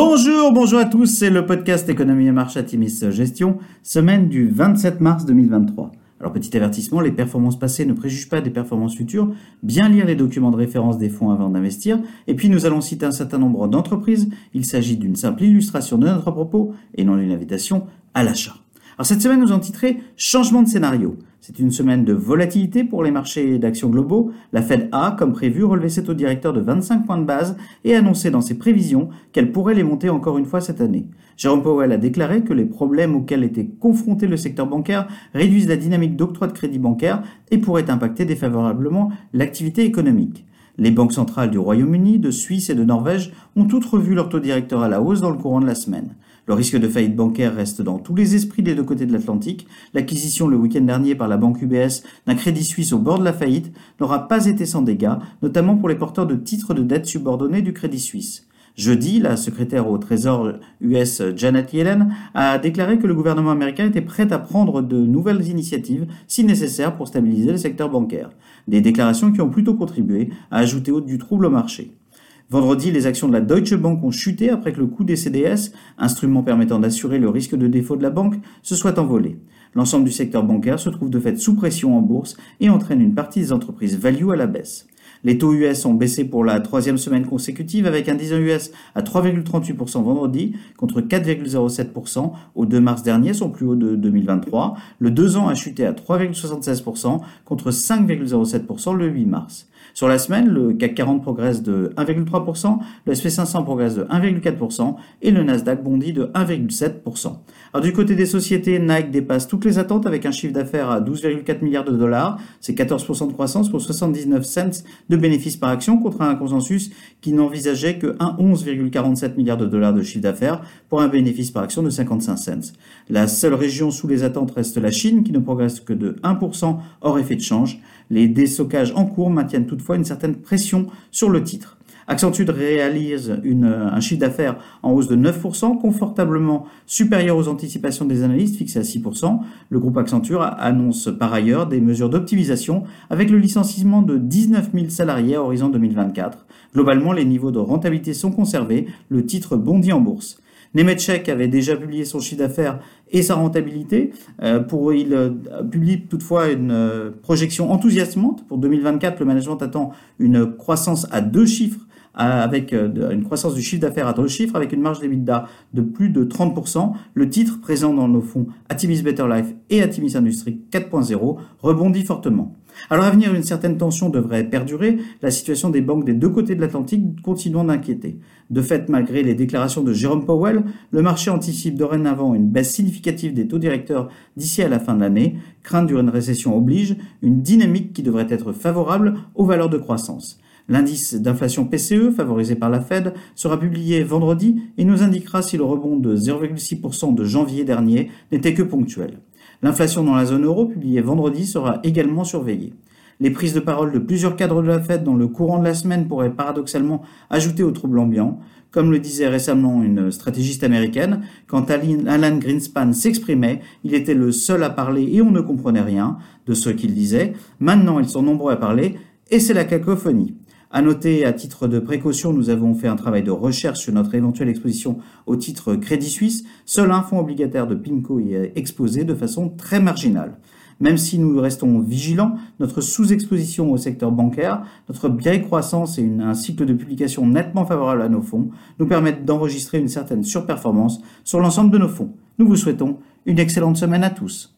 Bonjour, bonjour à tous, c'est le podcast Économie et Marché Timis Gestion, semaine du 27 mars 2023. Alors petit avertissement, les performances passées ne préjugent pas des performances futures, bien lire les documents de référence des fonds avant d'investir, et puis nous allons citer un certain nombre d'entreprises, il s'agit d'une simple illustration de notre propos et non d'une invitation à l'achat. Alors cette semaine nous en titré Changement de scénario. C'est une semaine de volatilité pour les marchés d'actions globaux. La Fed a, comme prévu, relevé ses taux directeurs de 25 points de base et annoncé dans ses prévisions qu'elle pourrait les monter encore une fois cette année. Jérôme Powell a déclaré que les problèmes auxquels était confronté le secteur bancaire réduisent la dynamique d'octroi de crédit bancaire et pourraient impacter défavorablement l'activité économique. Les banques centrales du Royaume-Uni, de Suisse et de Norvège ont toutes revu leur taux directeur à la hausse dans le courant de la semaine. Le risque de faillite bancaire reste dans tous les esprits des deux côtés de l'Atlantique. L'acquisition le week-end dernier par la banque UBS d'un crédit suisse au bord de la faillite n'aura pas été sans dégâts, notamment pour les porteurs de titres de dette subordonnés du crédit suisse. Jeudi, la secrétaire au Trésor US Janet Yellen a déclaré que le gouvernement américain était prêt à prendre de nouvelles initiatives si nécessaire pour stabiliser le secteur bancaire. Des déclarations qui ont plutôt contribué à ajouter du trouble au marché. Vendredi, les actions de la Deutsche Bank ont chuté après que le coût des CDS, instrument permettant d'assurer le risque de défaut de la banque, se soit envolé. L'ensemble du secteur bancaire se trouve de fait sous pression en bourse et entraîne une partie des entreprises value à la baisse. Les taux US ont baissé pour la troisième semaine consécutive avec un 10 ans US à 3,38% vendredi contre 4,07% au 2 mars dernier, son plus haut de 2023. Le 2 ans a chuté à 3,76% contre 5,07% le 8 mars. Sur la semaine, le CAC 40 progresse de 1,3%, le SP500 progresse de 1,4% et le Nasdaq bondit de 1,7%. Alors du côté des sociétés, Nike dépasse toutes les attentes avec un chiffre d'affaires à 12,4 milliards de dollars, c'est 14% de croissance pour 79 cents de bénéfices par action contre un consensus qui n'envisageait que 11,47 milliards de dollars de chiffre d'affaires pour un bénéfice par action de 55 cents. La seule région sous les attentes reste la Chine qui ne progresse que de 1% hors effet de change. Les désoccages en cours maintiennent toutefois une certaine pression sur le titre. Accenture réalise une, un chiffre d'affaires en hausse de 9%, confortablement supérieur aux anticipations des analystes fixées à 6%. Le groupe Accenture annonce par ailleurs des mesures d'optimisation avec le licenciement de 19 000 salariés à horizon 2024. Globalement, les niveaux de rentabilité sont conservés, le titre bondit en bourse. Nemetschek avait déjà publié son chiffre d'affaires et sa rentabilité. Euh, pour, il euh, publie toutefois une euh, projection enthousiasmante. Pour 2024, le management attend une croissance à deux chiffres avec une croissance du chiffre d'affaires à deux chiffres, avec une marge d'EBITDA de plus de 30%. Le titre présent dans nos fonds Atimis Better Life et Atimis Industrie 4.0 rebondit fortement. Alors à venir, une certaine tension devrait perdurer, la situation des banques des deux côtés de l'Atlantique continuant d'inquiéter. De fait, malgré les déclarations de Jérôme Powell, le marché anticipe dorénavant une baisse significative des taux directeurs d'ici à la fin de l'année. Crainte d'une récession oblige, une dynamique qui devrait être favorable aux valeurs de croissance. L'indice d'inflation PCE, favorisé par la Fed, sera publié vendredi et nous indiquera si le rebond de 0,6% de janvier dernier n'était que ponctuel. L'inflation dans la zone euro, publiée vendredi, sera également surveillée. Les prises de parole de plusieurs cadres de la Fed dans le courant de la semaine pourraient paradoxalement ajouter au trouble ambiant. Comme le disait récemment une stratégiste américaine, quand Alan Greenspan s'exprimait, il était le seul à parler et on ne comprenait rien de ce qu'il disait. Maintenant, ils sont nombreux à parler et c'est la cacophonie. À noter, à titre de précaution, nous avons fait un travail de recherche sur notre éventuelle exposition au titre Crédit Suisse. Seul un fonds obligataire de PIMCO y est exposé de façon très marginale. Même si nous restons vigilants, notre sous-exposition au secteur bancaire, notre bien croissance et un cycle de publication nettement favorable à nos fonds nous permettent d'enregistrer une certaine surperformance sur l'ensemble de nos fonds. Nous vous souhaitons une excellente semaine à tous.